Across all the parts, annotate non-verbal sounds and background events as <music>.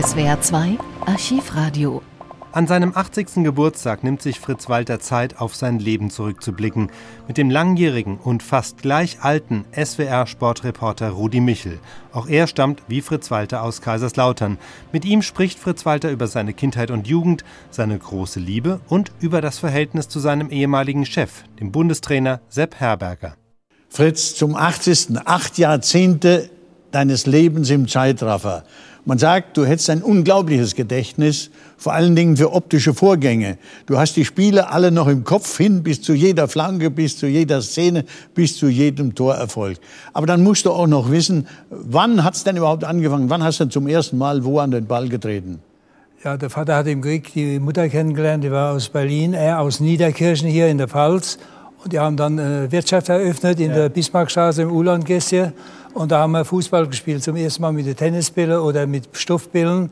SWR 2 Archivradio. An seinem 80. Geburtstag nimmt sich Fritz Walter Zeit, auf sein Leben zurückzublicken. Mit dem langjährigen und fast gleich alten SWR-Sportreporter Rudi Michel. Auch er stammt wie Fritz Walter aus Kaiserslautern. Mit ihm spricht Fritz Walter über seine Kindheit und Jugend, seine große Liebe und über das Verhältnis zu seinem ehemaligen Chef, dem Bundestrainer Sepp Herberger. Fritz, zum 80. acht Jahrzehnte deines Lebens im Zeitraffer. Man sagt, du hättest ein unglaubliches Gedächtnis, vor allen Dingen für optische Vorgänge. Du hast die Spiele alle noch im Kopf hin, bis zu jeder Flanke, bis zu jeder Szene, bis zu jedem Torerfolg. Aber dann musst du auch noch wissen, wann hat's denn überhaupt angefangen? Wann hast du zum ersten Mal wo an den Ball getreten? Ja, der Vater hat im Krieg die Mutter kennengelernt, die war aus Berlin, er aus Niederkirchen hier in der Pfalz. Und die haben dann eine Wirtschaft eröffnet in ja. der Bismarckstraße im Ulandgässchen. Und da haben wir Fußball gespielt, zum ersten Mal mit den Tennisbällen oder mit Stoffbällen.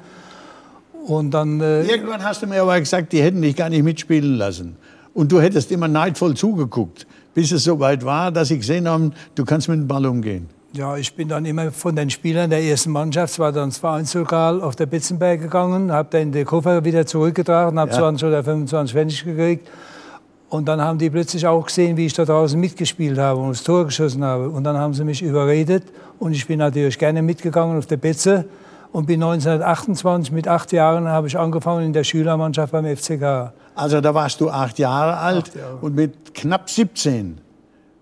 Und dann, äh Irgendwann hast du mir aber gesagt, die hätten dich gar nicht mitspielen lassen. Und du hättest immer neidvoll zugeguckt, bis es so weit war, dass sie gesehen haben, du kannst mit dem Ball umgehen. Ja, ich bin dann immer von den Spielern der ersten Mannschaft, war dann das Vereinslokal auf der Bitzenberg gegangen, habe dann den Koffer wieder zurückgetragen, habe ja. 20 oder 25 Pfennig gekriegt und dann haben die plötzlich auch gesehen, wie ich da draußen mitgespielt habe und das Tor geschossen habe. Und dann haben sie mich überredet. Und ich bin natürlich gerne mitgegangen auf der Betze. Und bin 1928, mit acht Jahren, habe ich angefangen in der Schülermannschaft beim FCK. Also da warst du acht Jahre alt acht Jahre. und mit knapp 17,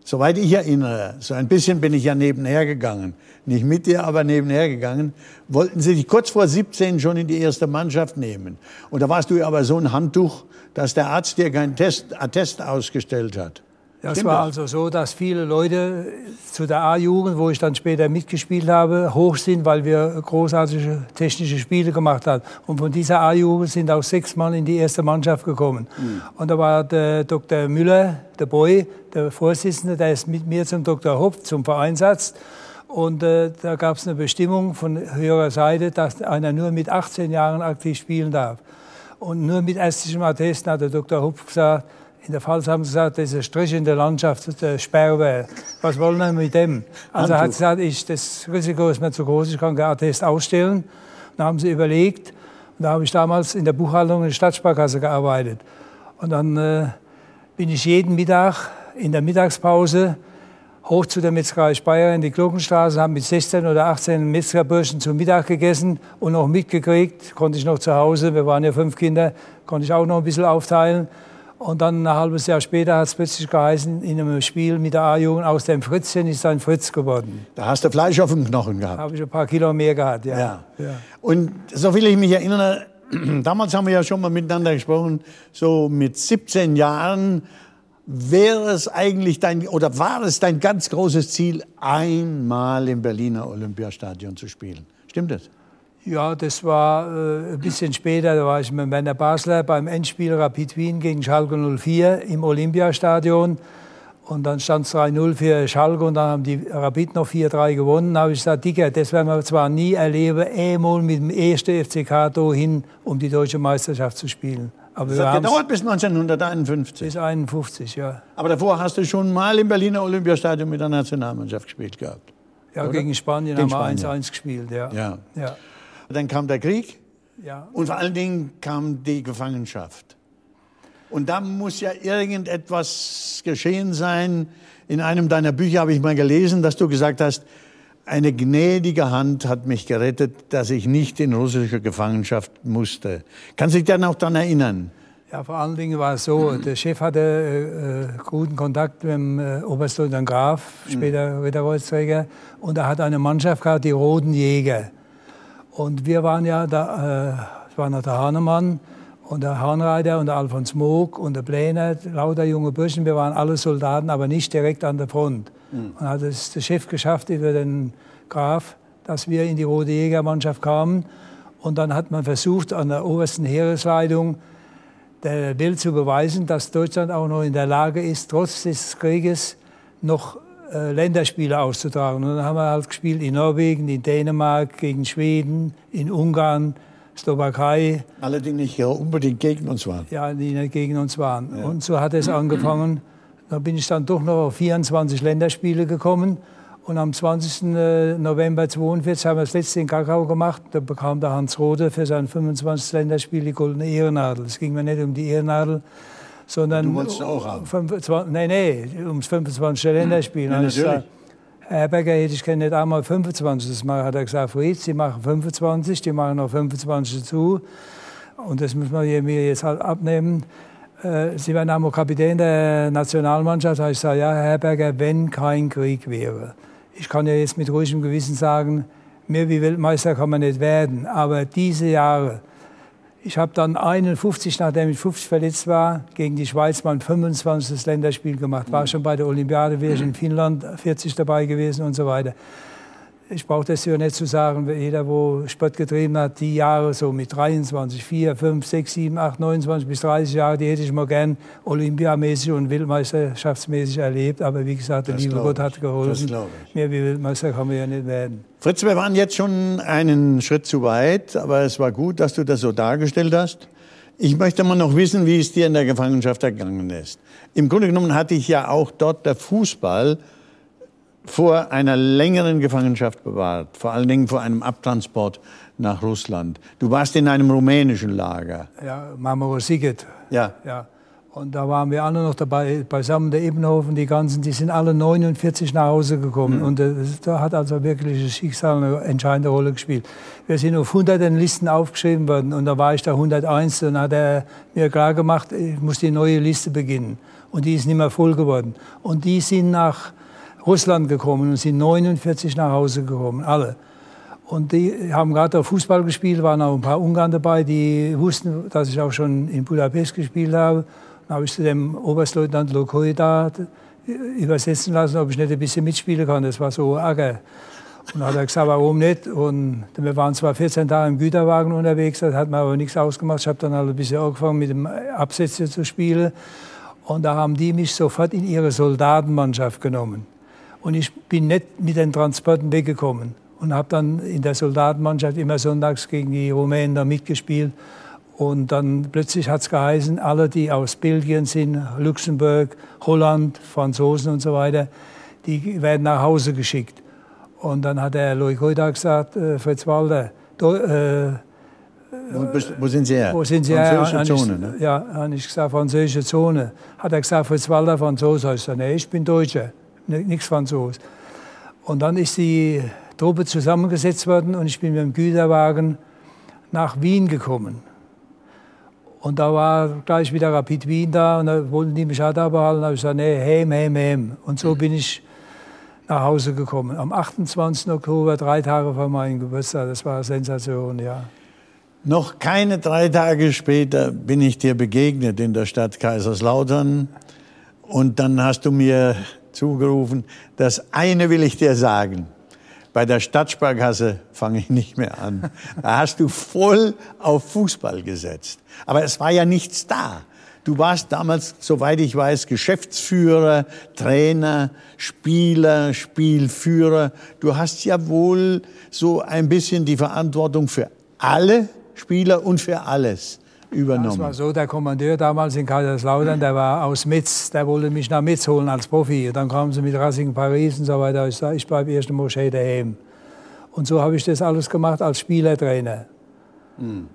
soweit ich erinnere, so ein bisschen bin ich ja nebenher gegangen. Nicht mit dir, aber nebenher gegangen. Wollten sie dich kurz vor 17 schon in die erste Mannschaft nehmen. Und da warst du aber so ein Handtuch, dass der Arzt dir keinen Test, Attest ausgestellt hat. Das Stimmt war das? also so, dass viele Leute zu der A-Jugend, wo ich dann später mitgespielt habe, hoch sind, weil wir großartige technische Spiele gemacht haben. Und von dieser A-Jugend sind auch sechs Mann in die erste Mannschaft gekommen. Mhm. Und da war der Dr. Müller, der Boy, der Vorsitzende, der ist mit mir zum Dr. Hopf, zum Vereinsarzt. Und äh, da gab es eine Bestimmung von höherer Seite, dass einer nur mit 18 Jahren aktiv spielen darf. Und nur mit ärztlichem Attest hat der Dr. Hupf gesagt, in der Pfalz haben sie gesagt, das ist ein Strich in der Landschaft, der Sperrwehr. Was wollen wir mit dem? Also hat gesagt, ich, das Risiko ist mir zu groß, ich kann kein Attest ausstellen. Dann haben sie überlegt, und da habe ich damals in der Buchhaltung in der Stadtsparkasse gearbeitet. Und dann äh, bin ich jeden Mittag in der Mittagspause hoch zu der Metzgerei Speyer in die Glockenstraße, haben mit 16 oder 18 Metzgerburschen zum Mittag gegessen und noch mitgekriegt, konnte ich noch zu Hause, wir waren ja fünf Kinder, konnte ich auch noch ein bisschen aufteilen. Und dann ein halbes Jahr später hat es plötzlich geheißen, in einem Spiel mit der A-Jugend, aus dem Fritzchen ist ein Fritz geworden. Da hast du Fleisch auf dem Knochen gehabt. Habe ich ein paar Kilo mehr gehabt, ja. ja. ja. Und so will ich mich erinnern, <clears throat> damals haben wir ja schon mal miteinander gesprochen, so mit 17 Jahren wäre es eigentlich dein, oder war es dein ganz großes Ziel, einmal im Berliner Olympiastadion zu spielen? Stimmt das? Ja, das war äh, ein bisschen später. Da war ich mit Werner Basler beim Endspiel Rapid Wien gegen Schalke 04 im Olympiastadion. Und dann stand es 3-0 für Schalke und dann haben die Rapid noch 4-3 gewonnen. Da habe ich gesagt, Dicker, das werden wir zwar nie erleben, einmal mit dem ersten FCK hin, um die deutsche Meisterschaft zu spielen. Aber das hat gedauert bis 1951. Bis 51, ja. Aber davor hast du schon mal im Berliner Olympiastadion mit der Nationalmannschaft gespielt gehabt. Ja, oder? gegen Spanien gegen haben wir 1-1 gespielt, ja. ja. ja. Dann kam der Krieg. Ja. Und vor allen Dingen kam die Gefangenschaft. Und da muss ja irgendetwas geschehen sein. In einem deiner Bücher habe ich mal gelesen, dass du gesagt hast, eine gnädige Hand hat mich gerettet, dass ich nicht in russische Gefangenschaft musste. Kannst du dich dann auch daran erinnern? Ja, vor allen Dingen war es so, der Chef hatte äh, guten Kontakt mit dem äh, Oberstleutnant Graf, später Ritterkreuzträger, und er hat eine Mannschaft gehabt, die Roten Jäger. Und wir waren ja da, äh, es war noch der Hahnemann und der Hahnreiter und der Alfons Moog und der Pläner, lauter junge Burschen, wir waren alle Soldaten, aber nicht direkt an der Front. Mhm. Und hat es der Chef geschafft über den Graf, dass wir in die Rote Jägermannschaft kamen. Und dann hat man versucht, an der obersten Heeresleitung der Welt zu beweisen, dass Deutschland auch noch in der Lage ist, trotz des Krieges noch äh, Länderspiele auszutragen. Und dann haben wir halt gespielt in Norwegen, in Dänemark, gegen Schweden, in Ungarn, Slowakei. Alle, die nicht unbedingt gegen uns waren. Ja, die nicht gegen uns waren. Ja. Und so hat es angefangen. Da bin ich dann doch noch auf 24 Länderspiele gekommen. Und am 20. Äh, November 42 haben wir das letzte in Kakao gemacht. Da bekam der Hans Rode für sein 25. Länderspiel die goldene Ehrennadel. Es ging mir nicht um die Ehrennadel, sondern... Du wolltest auch haben? 25, nein, nein, ums 25. Länderspiel. Ja, natürlich. Herr Becker, hätte ich nicht einmal 25 das machen. Hat er gesagt, Fritz, Sie machen 25, die machen noch 25 dazu. Und das müssen wir mir jetzt halt abnehmen. Äh, Sie werden einmal Kapitän der Nationalmannschaft. Da habe ich gesagt, ja, Herr Berger, wenn kein Krieg wäre ich kann ja jetzt mit ruhigem Gewissen sagen, mehr wie Weltmeister kann man nicht werden. Aber diese Jahre, ich habe dann 51, nachdem ich 50 verletzt war, gegen die Schweiz mein 25. Länderspiel gemacht. War schon bei der Olympiade, wäre ich in Finnland 40 dabei gewesen und so weiter ich brauche das ja nicht zu sagen, jeder, wo Sport getrieben hat, die Jahre so mit 23, 4, 5, 6, 7, 8, 29 bis 30 Jahre, die hätte ich mal gern olympiamäßig und weltmeisterschaftsmäßig erlebt. Aber wie gesagt, der das liebe Gott hat geholfen. Mehr wie Weltmeister kann man ja nicht werden. Fritz, wir waren jetzt schon einen Schritt zu weit, aber es war gut, dass du das so dargestellt hast. Ich möchte mal noch wissen, wie es dir in der Gefangenschaft ergangen ist. Im Grunde genommen hatte ich ja auch dort der Fußball vor einer längeren Gefangenschaft bewahrt, vor allen Dingen vor einem Abtransport nach Russland. Du warst in einem rumänischen Lager. Ja, Marmorosiget. Ja. ja. Und da waren wir alle noch dabei, beisammen, der Ebenhofen, die ganzen, die sind alle 49 nach Hause gekommen. Mhm. Und äh, da hat also wirklich das Schicksal eine entscheidende Rolle gespielt. Wir sind auf hunderten Listen aufgeschrieben worden und da war ich da 101 und hat er mir klar gemacht, ich muss die neue Liste beginnen. Und die ist nicht mehr voll geworden. Und die sind nach Russland gekommen und sind 49 nach Hause gekommen, alle. Und die haben gerade Fußball gespielt, waren auch ein paar Ungarn dabei, die wussten, dass ich auch schon in Budapest gespielt habe. Dann habe ich zu dem Oberstleutnant Lokoi da übersetzen lassen, ob ich nicht ein bisschen mitspielen kann. Das war so Ärger. Und dann hat er gesagt, warum nicht? Und wir waren zwar 14 Tage im Güterwagen unterwegs, das hat mir aber nichts ausgemacht. Ich habe dann halt ein bisschen angefangen, mit dem Absätze zu spielen. Und da haben die mich sofort in ihre Soldatenmannschaft genommen. Und ich bin nicht mit den Transporten weggekommen und habe dann in der Soldatenmannschaft immer sonntags gegen die Rumänen da mitgespielt. Und dann plötzlich hat es geheißen, alle, die aus Belgien sind, Luxemburg, Holland, Franzosen und so weiter, die werden nach Hause geschickt. Und dann hat der Loic Hoida gesagt, äh, Fritz Walder, do, äh, wo, wo, sind Sie her? Wo sind Sie Französische her? Zone, ne? Ja, habe ich gesagt, französische Zone. Hat er gesagt, Fritz Walder, Franzose. Ich gesagt, nee, ich bin Deutscher nichts Franzos. Und dann ist die Truppe zusammengesetzt worden und ich bin mit dem Güterwagen nach Wien gekommen. Und da war gleich wieder Rapid Wien da und da wollten die mich auch da behalten. Da habe ich gesagt, nee, heim, heim, heim. Und so bin ich nach Hause gekommen. Am 28. Oktober, drei Tage vor meinem Geburtstag. Das war eine Sensation, ja. Noch keine drei Tage später bin ich dir begegnet in der Stadt Kaiserslautern. Und dann hast du mir zugerufen, das eine will ich dir sagen. Bei der Stadtsparkasse fange ich nicht mehr an. Da hast du voll auf Fußball gesetzt. Aber es war ja nichts da. Du warst damals, soweit ich weiß, Geschäftsführer, Trainer, Spieler, Spielführer. Du hast ja wohl so ein bisschen die Verantwortung für alle Spieler und für alles übernommen. Das war so, der Kommandeur damals in Kaiserslautern, der war aus Metz, der wollte mich nach Metz holen als Profi. Dann kamen sie mit Racing Paris und so weiter. Ich sage, ich bleibe erst in Moschee daheim. Und so habe ich das alles gemacht als Spielertrainer. Hm.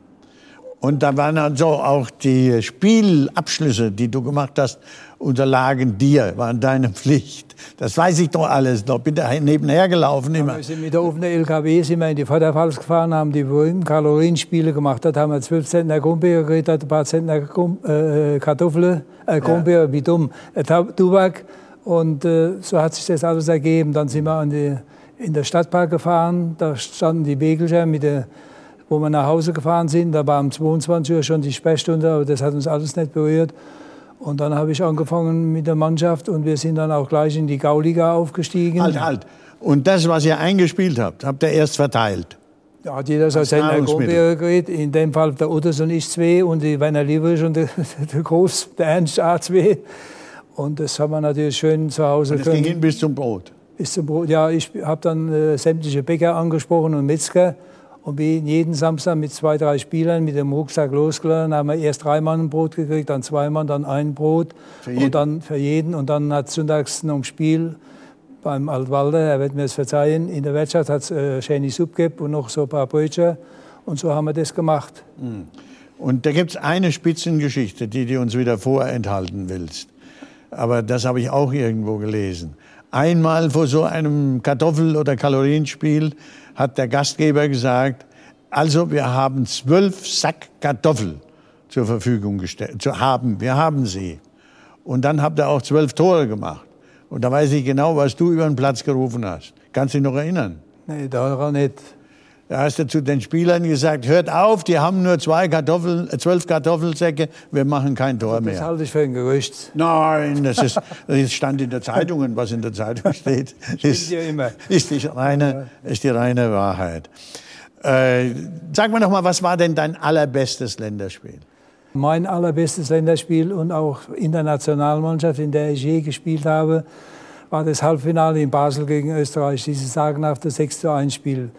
Und da waren also auch die Spielabschlüsse, die du gemacht hast, unterlagen dir, waren deine <laughs> Pflicht. Das weiß ich doch alles noch. Bin da nebenher gelaufen immer. wir sind mit der offenen LKW sind wir in die Vorderpfalz gefahren, haben die berühmten Kalorienspiele gemacht. Dort haben wir 12 Zentner Grumbeer gekriegt, ein paar Zentner äh, Kartoffeln, äh, Grumbeer, ja. wie dumm, äh, Tubak. Und äh, so hat sich das alles ergeben. Dann sind wir die, in der Stadtpark gefahren. Da standen die Wegelcher mit der wo wir nach Hause gefahren sind. Da war um 22 Uhr schon die Sprechstunde, aber das hat uns alles nicht berührt. Und dann habe ich angefangen mit der Mannschaft und wir sind dann auch gleich in die Gauliga aufgestiegen. Halt, halt. Und das, was ihr eingespielt habt, habt ihr erst verteilt? Ja, hat jeder so seine Gruppe gekriegt. In dem Fall der Otters und ich zwei und die Werner Lieberich und der, <laughs> der Groß, der Ernst A zwei. Und das haben wir natürlich schön zu Hause und das können. ging bis zum Brot? Bis zum Brot, ja. Ich habe dann äh, sämtliche Bäcker angesprochen und Metzger und bin jeden Samstag mit zwei, drei Spielern mit dem Rucksack losgeladen. haben wir erst drei Mann ein Brot gekriegt, dann zwei Mann, dann ein Brot. Und dann für jeden. Und dann hat sonntags noch ein Spiel beim Altwalder, er wird mir das verzeihen. In der Wirtschaft hat es äh, schöne Suppe gegeben und noch so ein paar Brötchen. Und so haben wir das gemacht. Mhm. Und da gibt es eine Spitzengeschichte, die du uns wieder vorenthalten willst. Aber das habe ich auch irgendwo gelesen. Einmal vor so einem Kartoffel- oder Kalorienspiel hat der Gastgeber gesagt, also wir haben zwölf Sack Kartoffel zur Verfügung gestellt, zu haben, wir haben sie. Und dann habt ihr auch zwölf Tore gemacht. Und da weiß ich genau, was du über den Platz gerufen hast. Kannst du dich noch erinnern? Nee, daran nicht. Da hast du zu den Spielern gesagt, hört auf, die haben nur zwei Kartoffeln, äh, zwölf Kartoffelsäcke, wir machen kein Tor mehr. Das halte ich für ein Gerücht. Nein, das, ist, das stand in der Zeitung und was in der Zeitung <laughs> steht, ist, ja immer. ist, die, reine, ist die reine Wahrheit. Äh, sag mir noch mal, was war denn dein allerbestes Länderspiel? Mein allerbestes Länderspiel und auch in der Nationalmannschaft, in der ich je gespielt habe, war das Halbfinale in Basel gegen Österreich, dieses sagenhafte 6 zu 1 Spiel.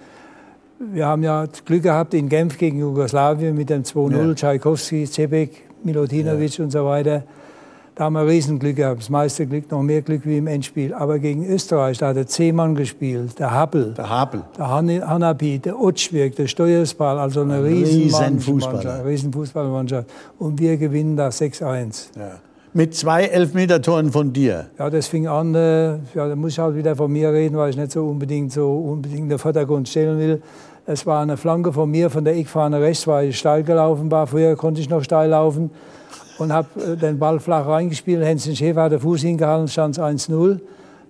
Wir haben ja Glück gehabt in Genf gegen Jugoslawien mit dem 2-0, ja. Tchaikovsky, Cebek, Milutinovic ja. und so weiter. Da haben wir Riesenglück gehabt, das meiste Glück, noch mehr Glück wie im Endspiel. Aber gegen Österreich, da hat der Zehmann gespielt, der Happel, der, Happel. der Hanapi, der Otschwirk, der Steuersball, also eine riesen Fußballmannschaft, riesen Fußballmannschaft. Und wir gewinnen da 6-1. Ja. Mit zwei Elfmetertoren von dir? Ja, das fing an, äh, ja, da muss ich halt wieder von mir reden, weil ich nicht so unbedingt so unbedingt in den Vordergrund stellen will. Es war eine Flanke von mir, von der Eckfahne rechts, weil ich steil gelaufen war. Früher konnte ich noch steil laufen und habe äh, den Ball flach reingespielt. Hänschen Schäfer hat den Fuß hingehalten, stand 1-0.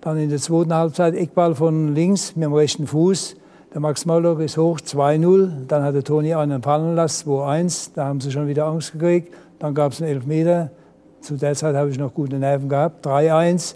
Dann in der zweiten Halbzeit Eckball von links mit dem rechten Fuß. Der Max Mollock ist hoch, 2-0. Dann hat der Toni einen fallen lassen, 2-1. Da haben sie schon wieder Angst gekriegt. Dann gab es einen Elfmeter. Zu der Zeit habe ich noch gute Nerven gehabt, 3-1.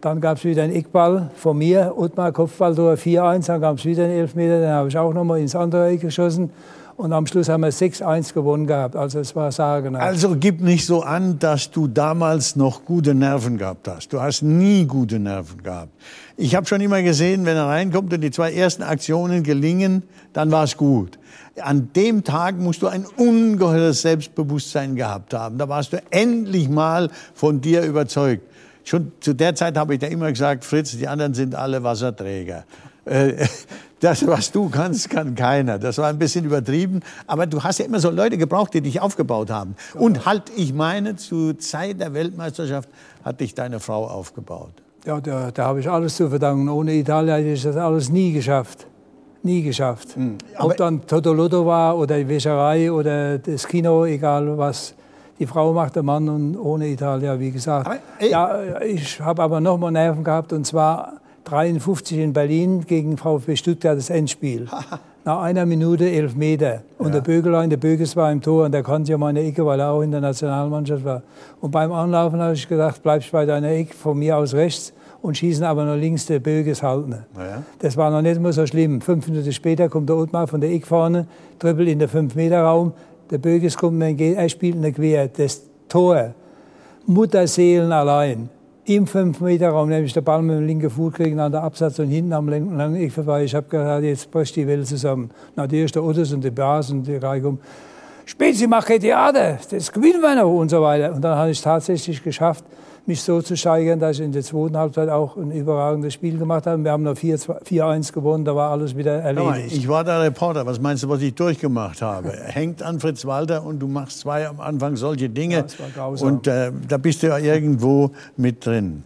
Dann gab es wieder einen Eckball von mir, Ottmar Kopfballtor 4-1, dann gab es wieder einen Elfmeter, den habe ich auch nochmal ins andere Eck geschossen. Und am Schluss haben wir 6-1 gewonnen gehabt. Also es war sagenhaft. Also gib nicht so an, dass du damals noch gute Nerven gehabt hast. Du hast nie gute Nerven gehabt. Ich habe schon immer gesehen, wenn er reinkommt und die zwei ersten Aktionen gelingen, dann war es gut. An dem Tag musst du ein ungeheures Selbstbewusstsein gehabt haben. Da warst du endlich mal von dir überzeugt. Schon zu der Zeit habe ich da immer gesagt, Fritz, die anderen sind alle Wasserträger. Äh, <laughs> das, was du kannst, kann keiner. Das war ein bisschen übertrieben. Aber du hast ja immer so Leute gebraucht, die dich aufgebaut haben. Und halt, ich meine, zur Zeit der Weltmeisterschaft hat dich deine Frau aufgebaut. Ja, da, da habe ich alles zu verdanken. Ohne Italien hätte ich das alles nie geschafft. Nie geschafft. Mhm. Ob dann Totolotto war oder die Wäscherei oder das Kino, egal was die Frau macht der Mann und ohne Italien, wie gesagt. Aber, ja, ich habe aber noch mal Nerven gehabt und zwar 53 in Berlin gegen VfB Stuttgart das Endspiel. Nach einer Minute elf Meter. Und ja. der Bögelein, der Böges war im Tor und der kannte ja meine Ecke, weil er auch in der Nationalmannschaft war. Und beim Anlaufen habe ich gedacht, bleibst bei deiner Ecke, von mir aus rechts und schießen aber noch links der Böges halten. Ja. Das war noch nicht mehr so schlimm. Fünf Minuten später kommt der Ottmar von der Eckfahne, dribbelt in den 5-Meter-Raum, der Böges kommt mir entgegen, er spielt eine Quer. Das Tor, Mutterseelen allein, im 5-Meter-Raum, nämlich der Ball mit dem linken Fuß kriegen an der Absatz und hinten am langen Eck vorbei. Ich habe gesagt, jetzt bricht die Welt zusammen. Natürlich der Otters und die Bas und die Reichum. Spezi, mach kein Theater, das gewinnen wir noch und so weiter. Und dann habe ich es tatsächlich geschafft, mich so zu steigern, dass ich in der zweiten Halbzeit auch ein überragendes Spiel gemacht habe. Wir haben noch 4-1 gewonnen, da war alles wieder erledigt. ich war der Reporter. Was meinst du, was ich durchgemacht habe? <laughs> Hängt an Fritz Walter und du machst zwei am Anfang solche Dinge. Ja. Und äh, da bist du ja irgendwo mit drin.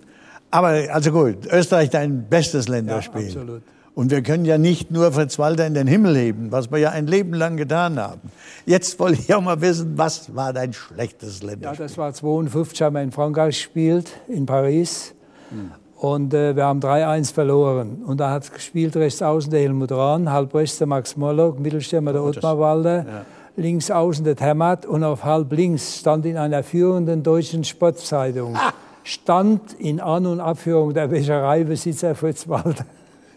Aber also gut, Österreich dein bestes Länderspiel. Ja, absolut. Und wir können ja nicht nur Fritz Walter in den Himmel heben, was wir ja ein Leben lang getan haben. Jetzt wollte ich auch mal wissen, was war dein schlechtes Länderspiel? Ja, das war 52, haben wir in Frankreich gespielt, in Paris. Hm. Und äh, wir haben 3-1 verloren. Und da hat gespielt rechts außen der Helmut Rahn, halb rechts der Max Mollock, Mittelstürmer der oh, Ottmar Walder, ja. links außen der Termat und auf halb links stand in einer führenden deutschen Sportzeitung, stand in An- und Abführung der Wäschereibesitzer Fritz Walter.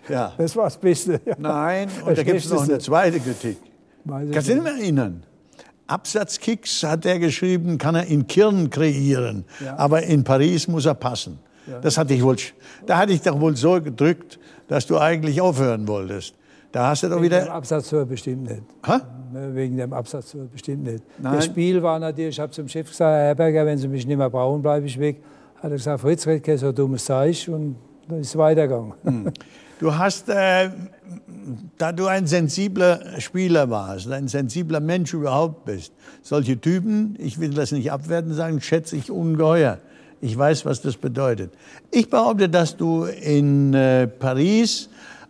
Ja. Das war das Beste. Ja. Nein, <laughs> und da gibt es noch eine zweite Kritik. Kannst du dich nicht erinnern? Absatzkicks hat er geschrieben, kann er in Kirn kreieren, ja. aber in Paris muss er passen. Ja. Das hatte ich wohl, da hatte ich doch wohl so gedrückt, dass du eigentlich aufhören wolltest. Da hast du doch wieder. Wegen dem Absatztor bestimmt nicht. Ha? Ne, wegen dem Absatztor bestimmt nicht. Nein. Das Spiel war natürlich, ich habe zum Chef gesagt, Herr Herberger, wenn Sie mich nicht mehr brauchen, bleibe ich weg. Hat er gesagt, Fritz, red kein so dummes Zeug und dann ist weitergegangen. Hm. Du hast, äh, da du ein sensibler Spieler warst, ein sensibler Mensch überhaupt bist, solche Typen, ich will das nicht abwerten sagen, schätze ich ungeheuer. Ich weiß, was das bedeutet. Ich behaupte, dass du in äh, Paris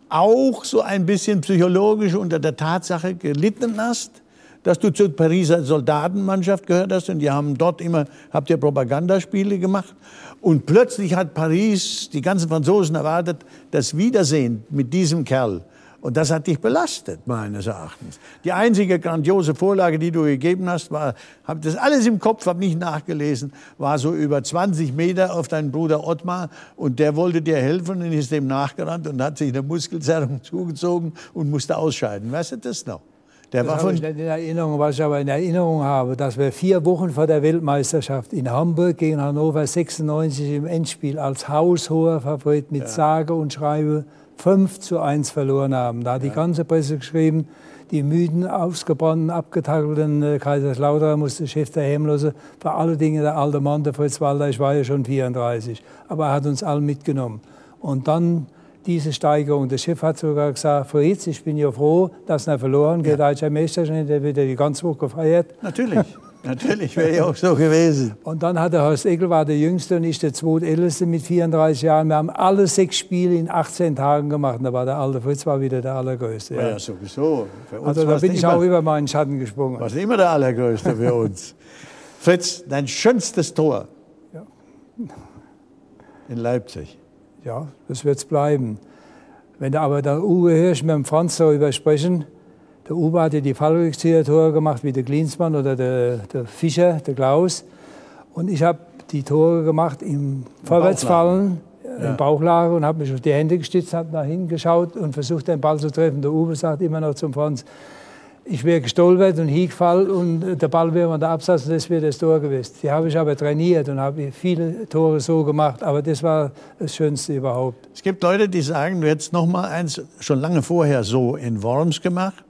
auch so ein bisschen psychologisch unter der Tatsache gelitten hast, dass du zur Pariser Soldatenmannschaft gehört hast und die haben dort immer, habt ihr Propagandaspiele gemacht und plötzlich hat Paris, die ganzen Franzosen erwartet, das Wiedersehen mit diesem Kerl. Und das hat dich belastet, meines Erachtens. Die einzige grandiose Vorlage, die du gegeben hast, war, habe das alles im Kopf, habe nicht nachgelesen, war so über 20 Meter auf deinen Bruder Ottmar und der wollte dir helfen und ist dem nachgerannt und hat sich eine Muskelzerrung zugezogen und musste ausscheiden. Weißt du das noch? Der das war von ich nicht in Erinnerung, was ich aber in Erinnerung habe, dass wir vier Wochen vor der Weltmeisterschaft in Hamburg gegen Hannover 96 im Endspiel als haushoher Favorit mit ja. sage und schreibe 5 zu 1 verloren haben. Da hat ja. die ganze Presse geschrieben, die müden, ausgebrannten, abgetakelten äh, Kaiserslautern musste Chef der Hemlose, vor allen Dingen der alte Mann, der Fritz Walter, ich war ja schon 34, aber er hat uns alle mitgenommen. Und dann diese Steigerung. Der Chef hat sogar gesagt, Fritz, ich bin ja froh, dass er verloren geht. Ja. Deutscher Meister, der wird ja die ganze Woche gefeiert. Natürlich. <laughs> Natürlich wäre ja auch so gewesen. Und dann hat der Horst Eckel, war der Jüngste und ich der Zweitälteste mit 34 Jahren. Wir haben alle sechs Spiele in 18 Tagen gemacht. Da war der alte Fritz war wieder der Allergrößte. Ja, ja sowieso. also da bin ich immer, auch über meinen Schatten gesprungen. Warst immer der Allergrößte für <laughs> uns. Fritz, dein schönstes Tor ja. in Leipzig ja, das wird es bleiben. Wenn du aber der Uwe Hirsch mit dem Franz darüber sprechen, der Uwe hat ja die Fallrückzieher-Tore gemacht, wie der Klinsmann oder der, der Fischer, der Klaus. Und ich habe die Tore gemacht im Vorwärtsfallen, ja. im Bauchlage und habe mich auf die Hände gestützt, habe nach hinten geschaut und versucht, den Ball zu treffen. Der Uwe sagt immer noch zum Franz, ich wäre gestolpert und hingefallen und der Ball wäre an der Absatz und das wäre das Tor gewesen. Die habe ich aber trainiert und habe viele Tore so gemacht, aber das war das Schönste überhaupt. Es gibt Leute, die sagen, du hättest noch mal eins schon lange vorher so in Worms gemacht.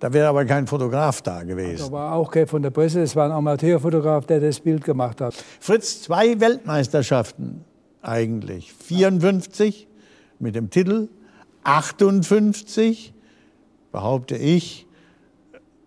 Da wäre aber kein Fotograf da gewesen. Da war auch kein von der Presse, es war ein Amateurfotograf, der das Bild gemacht hat. Fritz, zwei Weltmeisterschaften eigentlich. 54 mit dem Titel, 58 behaupte ich,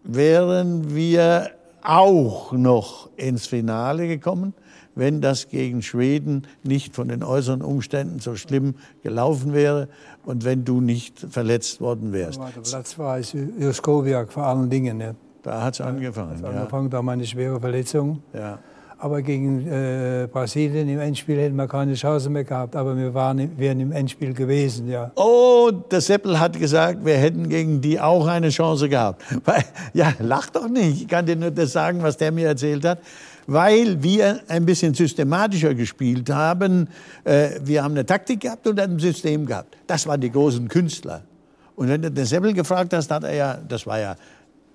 wären wir auch noch ins Finale gekommen, wenn das gegen Schweden nicht von den äußeren Umständen so schlimm gelaufen wäre und wenn du nicht verletzt worden wärst. Platz war Juskowiak vor allen Dingen. Ne? Da hat es angefangen. Hat angefangen, ja. da meine schwere Verletzung. Ja. Aber gegen äh, Brasilien im Endspiel hätten wir keine Chance mehr gehabt. Aber wir waren, wären im Endspiel gewesen, ja. Oh, der Seppel hat gesagt, wir hätten gegen die auch eine Chance gehabt. <laughs> Weil, ja, lach doch nicht. Ich kann dir nur das sagen, was der mir erzählt hat. Weil wir ein bisschen systematischer gespielt haben. Äh, wir haben eine Taktik gehabt und ein System gehabt. Das waren die großen Künstler. Und wenn du den Seppel gefragt hast, hat er ja, das war ja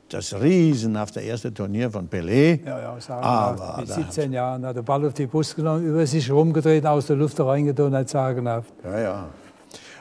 das riesenhafte erste Turnier von Pelé. Ja, ja, sagen aber mit 17 Jahren hat der Ball auf die Brust genommen, über sich rumgedreht, aus der Luft reingetan, hat sagenhaft. Ja, ja.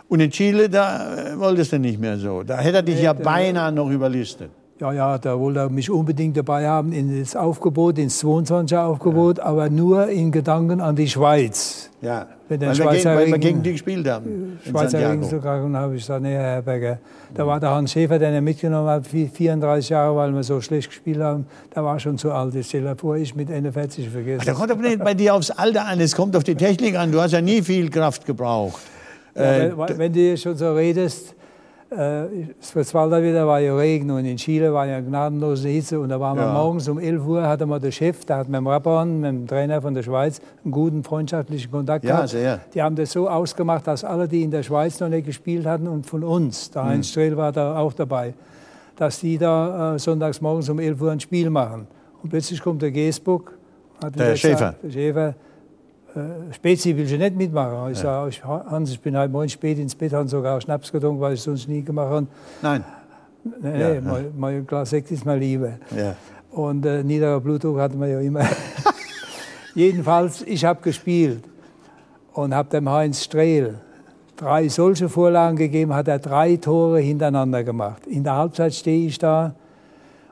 Und in Chile, da äh, wolltest du nicht mehr so. Da hätte er dich nee, ja beinahe noch überlistet. Ja, ja, da wollte er mich unbedingt dabei haben in das Aufgebot, ins 22er Aufgebot, ja. aber nur in Gedanken an die Schweiz. Ja, wenn weil, wir gegen, weil wir gegen die gespielt haben. Schweizer Ring sogar. Und habe ich gesagt, nee, Herr Berger, da war der Hans Schäfer, der ihn mitgenommen hat, 34 Jahre, weil wir so schlecht gespielt haben. Da war schon zu alt. Ich stelle vor, ich mit 41 vergessen. Ach, da kommt aber nicht bei dir aufs Alter an, es kommt auf die Technik an. Du hast ja nie viel Kraft gebraucht. Ja, äh, wenn, wenn du schon so redest, Schwarzwalder wieder war ja Regen und in Chile war ja gnadenlose Hitze. Und da waren ja. wir morgens um 11 Uhr, hatte man der Chef, der hat mit dem Rappan, mit dem Trainer von der Schweiz, einen guten freundschaftlichen Kontakt ja, gehabt. Sehr. Die haben das so ausgemacht, dass alle, die in der Schweiz noch nicht gespielt hatten und von uns, der hm. Heinz Strehl war da auch dabei, dass die da äh, sonntags morgens um 11 Uhr ein Spiel machen. Und plötzlich kommt der Geesbuck, der Schäfer. der Schäfer äh, Spezi will ich nicht mitmachen. Ich ja. sage, Hans, ich bin heute morgen spät ins Bett, habe sogar Schnaps getrunken, weil ich sonst nie gemacht habe. Nein. Nee, ja, mal, mal ein Glas Sekt ist mal Liebe. Ja. Und äh, niederer Blutdruck hatten wir ja immer. <laughs> Jedenfalls, ich habe gespielt und habe dem Heinz Strehl drei solche Vorlagen gegeben, hat er drei Tore hintereinander gemacht. In der Halbzeit stehe ich da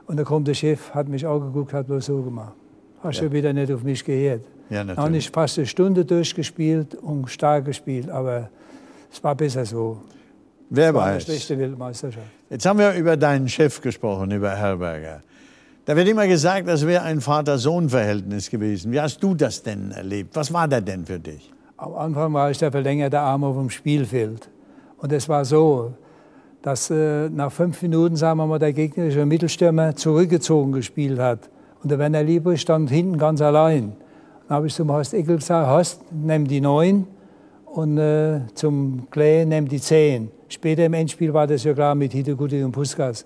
und da kommt der Chef, hat mich auch geguckt, hat bloß so gemacht. Hast ja. du wieder nicht auf mich gehört? Ja, Dann habe natürlich. ich fast eine Stunde durchgespielt und stark gespielt, aber es war besser so. Wer War eine weiß. schlechte Weltmeisterschaft. Jetzt haben wir über deinen Chef gesprochen, über Herberger. Da wird immer gesagt, das wäre ein Vater-Sohn-Verhältnis gewesen. Wie hast du das denn erlebt? Was war der denn für dich? Am Anfang war ich der verlängerte Arm auf dem Spielfeld. Und es war so, dass äh, nach fünf Minuten, sagen wir mal, der gegnerische Mittelstürmer zurückgezogen gespielt hat. Und der Werner Liebrich stand hinten ganz allein. Dann habe ich zum Horst Eckel gesagt, Horst, nimm die neun und äh, zum Klee nimm die zehn. Später im Endspiel war das ja klar mit Hidegudi und Puskas.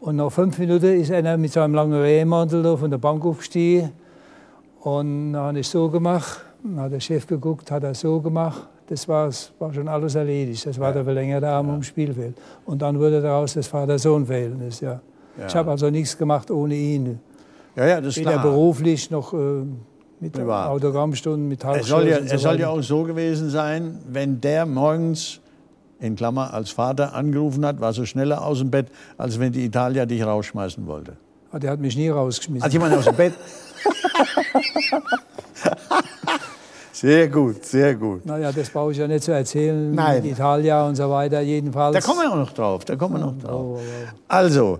Und nach fünf Minuten ist einer mit seinem langen Rehmantel von der Bank aufgestiegen. Und dann habe ich so gemacht. Dann hat der Chef geguckt, hat er so gemacht. Das war's, war schon alles erledigt. Das war der verlängerte Arm ums Spielfeld. Und dann wurde daraus das Vater-Sohn-Verhältnis. Ja. Ich habe also nichts gemacht ohne ihn. Ja, ja, das Weder klar. beruflich noch äh, mit Privat. Autogrammstunden, mit Es soll, ja, Halbstunden. es soll ja auch so gewesen sein, wenn der morgens in Klammer als Vater angerufen hat, war so schneller aus dem Bett, als wenn die Italia dich rausschmeißen wollte. Ah, Der hat mich nie rausgeschmissen. Also jemand aus dem Bett. <laughs> sehr gut, sehr gut. naja, das brauche ich ja nicht zu erzählen. Nein. Mit Italia und so weiter. Jedenfalls. Da kommen wir auch noch drauf. Da kommen wir noch drauf. Oh, oh, oh. Also,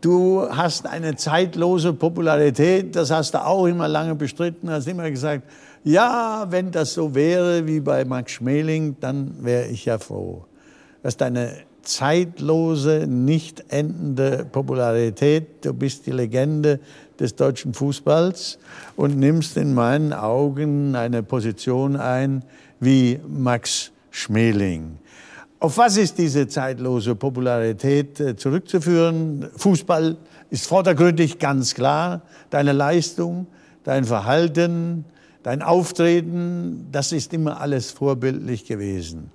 du hast eine zeitlose Popularität, das hast du auch immer lange bestritten, hast immer gesagt, ja, wenn das so wäre wie bei Max Schmeling, dann wäre ich ja froh. Das ist eine zeitlose, nicht endende Popularität. Du bist die Legende des deutschen Fußballs und nimmst in meinen Augen eine Position ein wie Max Schmeling. Auf was ist diese zeitlose Popularität äh, zurückzuführen? Fußball ist vordergründig ganz klar. Deine Leistung, dein Verhalten, dein Auftreten, das ist immer alles vorbildlich gewesen.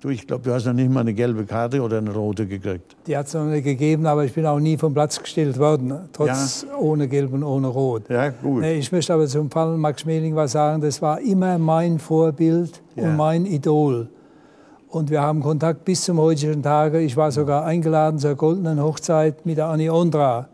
Du, ich glaube, du hast noch nicht mal eine gelbe Karte oder eine rote gekriegt. Die hat es noch nicht gegeben, aber ich bin auch nie vom Platz gestellt worden, trotz ohne Gelb und ohne Rot. Ja, gut. Ich möchte aber zum Fall Max Schmeling was sagen. Das war immer mein Vorbild Ja. und mein Idol. Und wir haben Kontakt bis zum heutigen Tage. Ich war sogar eingeladen zur goldenen Hochzeit mit der Anni Ondra.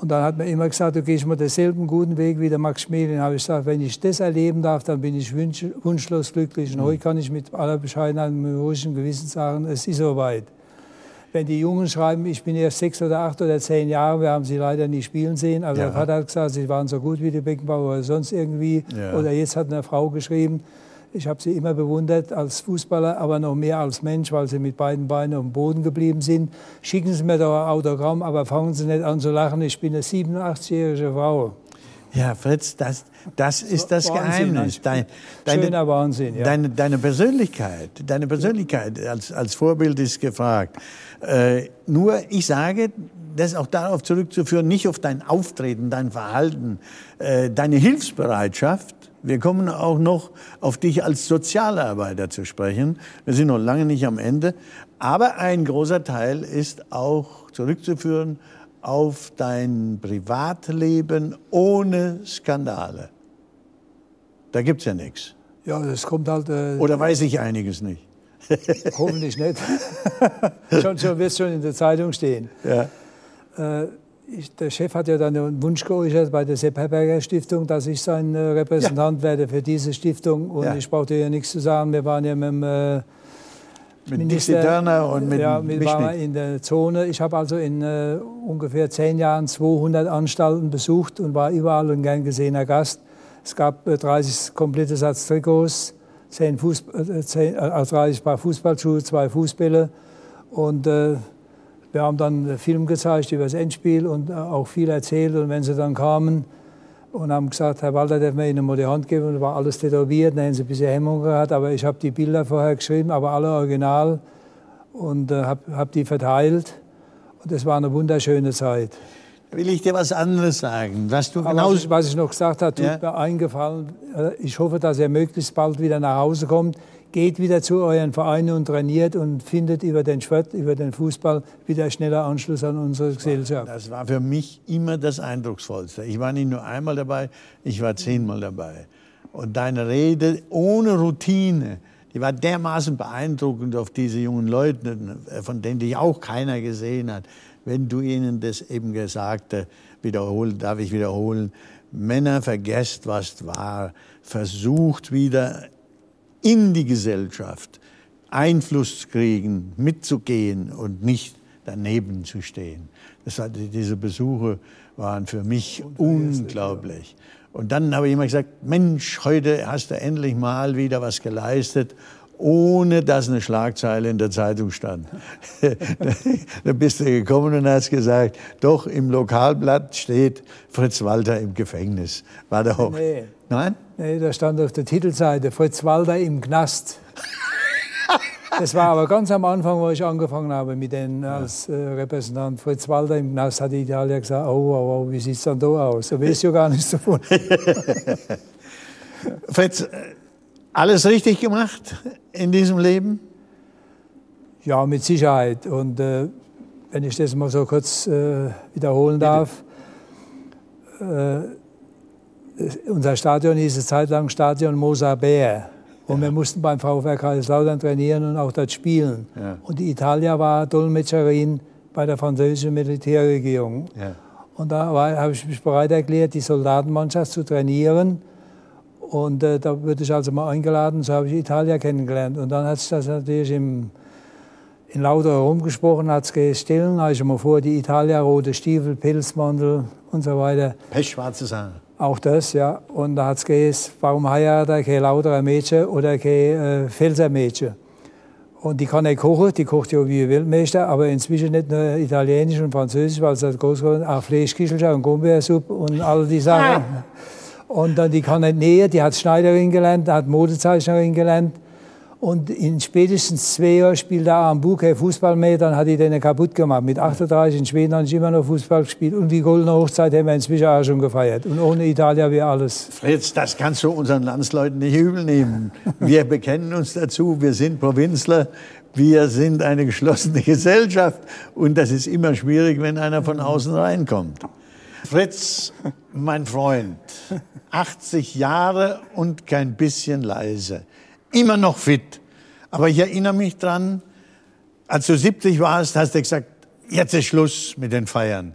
Und dann hat man immer gesagt, du gehst mal denselben guten Weg wie der Max Schmeling. habe ich gesagt, wenn ich das erleben darf, dann bin ich wünsch, wunschlos glücklich. Und heute kann ich mit aller Bescheidenheit und mit ruhigem Gewissen sagen, es ist soweit. Wenn die Jungen schreiben, ich bin erst sechs oder acht oder zehn Jahre, wir haben sie leider nie spielen sehen, aber Ja. der Vater hat gesagt, sie waren so gut wie die Beckenbauer oder sonst irgendwie. Ja. Oder jetzt hat eine Frau geschrieben, ich habe sie immer bewundert als Fußballer, aber noch mehr als Mensch, weil sie mit beiden Beinen dem Boden geblieben sind. Schicken Sie mir doch ein Autogramm, aber fangen Sie nicht an zu lachen. Ich bin eine 87-jährige Frau. Ja, Fritz, das, das ist das Wahnsinn, Geheimnis. ein Dein, deine, Schöner Wahnsinn, ja. deine, deine Persönlichkeit, deine Persönlichkeit als, als Vorbild ist gefragt. Äh, nur ich sage, das ist auch darauf zurückzuführen, nicht auf dein Auftreten, dein Verhalten, äh, deine Hilfsbereitschaft. Wir kommen auch noch auf dich als Sozialarbeiter zu sprechen. Wir sind noch lange nicht am Ende. Aber ein großer Teil ist auch zurückzuführen auf dein Privatleben ohne Skandale. Da gibt's ja nichts. Ja, das kommt halt äh, Oder weiß ich einiges nicht? hoffentlich nicht. <laughs> schon, schon wird schon in der Zeitung stehen. Ja. Äh, ich, der Chef hat ja dann einen Wunsch geäußert bei der Sepp Herberger Stiftung, dass ich sein äh, Repräsentant werde für diese Stiftung. Und Ja. ich brauchte ja nichts zu sagen. Wir waren ja mit dem äh, Mit Minister- Turner und mit ja, wir waren in der Zone. Ich habe also in äh, ungefähr zehn Jahren 200 Anstalten besucht und war überall ein gern gesehener Gast. Es gab äh, 30 komplette Satz Trikots, 10 Fußball, äh, 10, äh, also 30 Paar Fußballschuhe, zwei Fußbälle und äh, wir haben dann einen Film gezeigt über das Endspiel und äh, auch viel erzählt. Und wenn sie dann kamen und haben gesagt, Herr Walter, darf man Ihnen mal die Hand geben? Und war alles tätowiert, dann haben sie ein bisschen Hemmung gehabt. Aber ich habe die Bilder vorher geschrieben, aber alle original und äh, habe hab die verteilt. Und das war eine wunderschöne Zeit. Will ich dir was anderes sagen? Was du genau was, ich, was ich noch gesagt habe, tut Ja. mir eingefallen. Äh, Ich hoffe, dass ihr möglichst bald wieder nach Hause kommt. Geht wieder zu euren Vereinen und trainiert und findet über den Sport, über den Fußball wieder schneller Anschluss an unsere Gesellschaft. Das war für mich immer das Eindrucksvollste. Ich war nicht nur einmal dabei, ich war zehnmal dabei. Und deine Rede ohne Routine, die war dermaßen beeindruckend auf diese jungen Leute, von denen dich auch keiner gesehen hat. wenn du ihnen das eben Gesagte wiederholen, darf ich wiederholen, Männer vergesst, was war, versucht wieder in die Gesellschaft Einfluss zu kriegen, mitzugehen und nicht daneben zu stehen. Das hatte, diese Besuche waren für mich unglaublich. Und dann habe ich immer gesagt, Mensch, heute hast du endlich mal wieder was geleistet ohne dass eine Schlagzeile in der Zeitung stand. <laughs> da bist du gekommen und hast gesagt, doch im Lokalblatt steht Fritz Walter im Gefängnis. War da auch? Nee. Nein? Nee, da stand auf der Titelseite Fritz Walter im Knast. Das war aber ganz am Anfang, wo ich angefangen habe mit den als äh, Repräsentant Fritz Walter im Knast, hat die Italiener gesagt, oh, oh, oh wie sieht es dann da aus? Da weiß ja gar nichts davon. <laughs> Fritz, alles richtig gemacht in diesem Leben? Ja, mit Sicherheit. Und äh, wenn ich das mal so kurz äh, wiederholen darf, äh, unser Stadion hieß es zeitlang Stadion Mosa Bär. Und ja. wir mussten beim VfR Kaiserslautern trainieren und auch dort spielen. Ja. Und die Italia war Dolmetscherin bei der französischen Militärregierung. Ja. Und da habe ich mich bereit erklärt, die Soldatenmannschaft zu trainieren und äh, da wurde ich also mal eingeladen, so habe ich Italia kennengelernt. Und dann hat sich das natürlich im, in lauter herumgesprochen, hat es gestillen, habe ich mal vor, die Italia, rote Stiefel, Pilzmantel und so weiter. Pechschwarze Sache. Auch das, ja. Und da hat es gesagt, warum heiratet er kein lauterer Mädchen oder kein äh, Felser Mädchen? Und die kann nicht kochen, die kocht ja wie Weltmeister, aber inzwischen nicht nur Italienisch und Französisch, weil sie hat groß geworden, auch Fleischkichelchen und Gumbeersuppe und all die Sachen. Ah. Und dann, die kann nicht nähen, die hat Schneiderin gelernt, hat Modezeichnerin gelernt. Und in spätestens zwei Jahren spielt er am Buche Fußball mehr, dann hat die den kaputt gemacht. Mit 38 in Schweden habe ich immer noch Fußball gespielt. Und die Goldene Hochzeit haben wir inzwischen auch schon gefeiert. Und ohne Italien wäre alles. Fritz, das kannst du unseren Landsleuten nicht übel nehmen. Wir <laughs> bekennen uns dazu, wir sind Provinzler, wir sind eine geschlossene <laughs> Gesellschaft. Und das ist immer schwierig, wenn einer von außen reinkommt. Fritz, mein Freund, 80 Jahre und kein bisschen leise. Immer noch fit. Aber ich erinnere mich dran, als du 70 warst, hast du gesagt, jetzt ist Schluss mit den Feiern.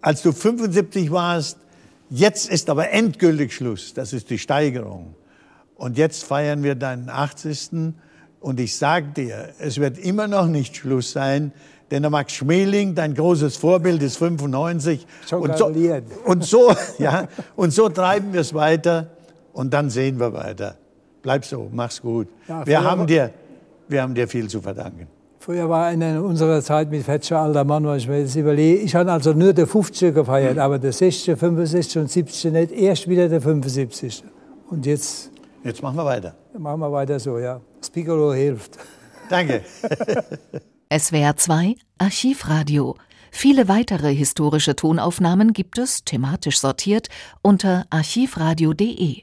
Als du 75 warst, jetzt ist aber endgültig Schluss. Das ist die Steigerung. Und jetzt feiern wir deinen 80. Und ich sage dir, es wird immer noch nicht Schluss sein, denn der Max Schmeling, dein großes Vorbild, ist 95. Schon und, so, und, so, <laughs> ja, und so treiben wir es weiter und dann sehen wir weiter. Bleib so, mach's gut. Ja, wir, haben dir, wir haben dir viel zu verdanken. Früher war in unserer Zeit mit Fetscher alter Mann, weil ich mir das überlege. Ich habe also nur der 50 gefeiert, mhm. aber der 60, 65 und 70 nicht. Erst wieder der 75. Und jetzt. Jetzt machen wir weiter. Machen wir weiter so, ja. Das Piccolo hilft. Danke. <laughs> SWR 2 Archivradio. Viele weitere historische Tonaufnahmen gibt es, thematisch sortiert, unter archivradio.de.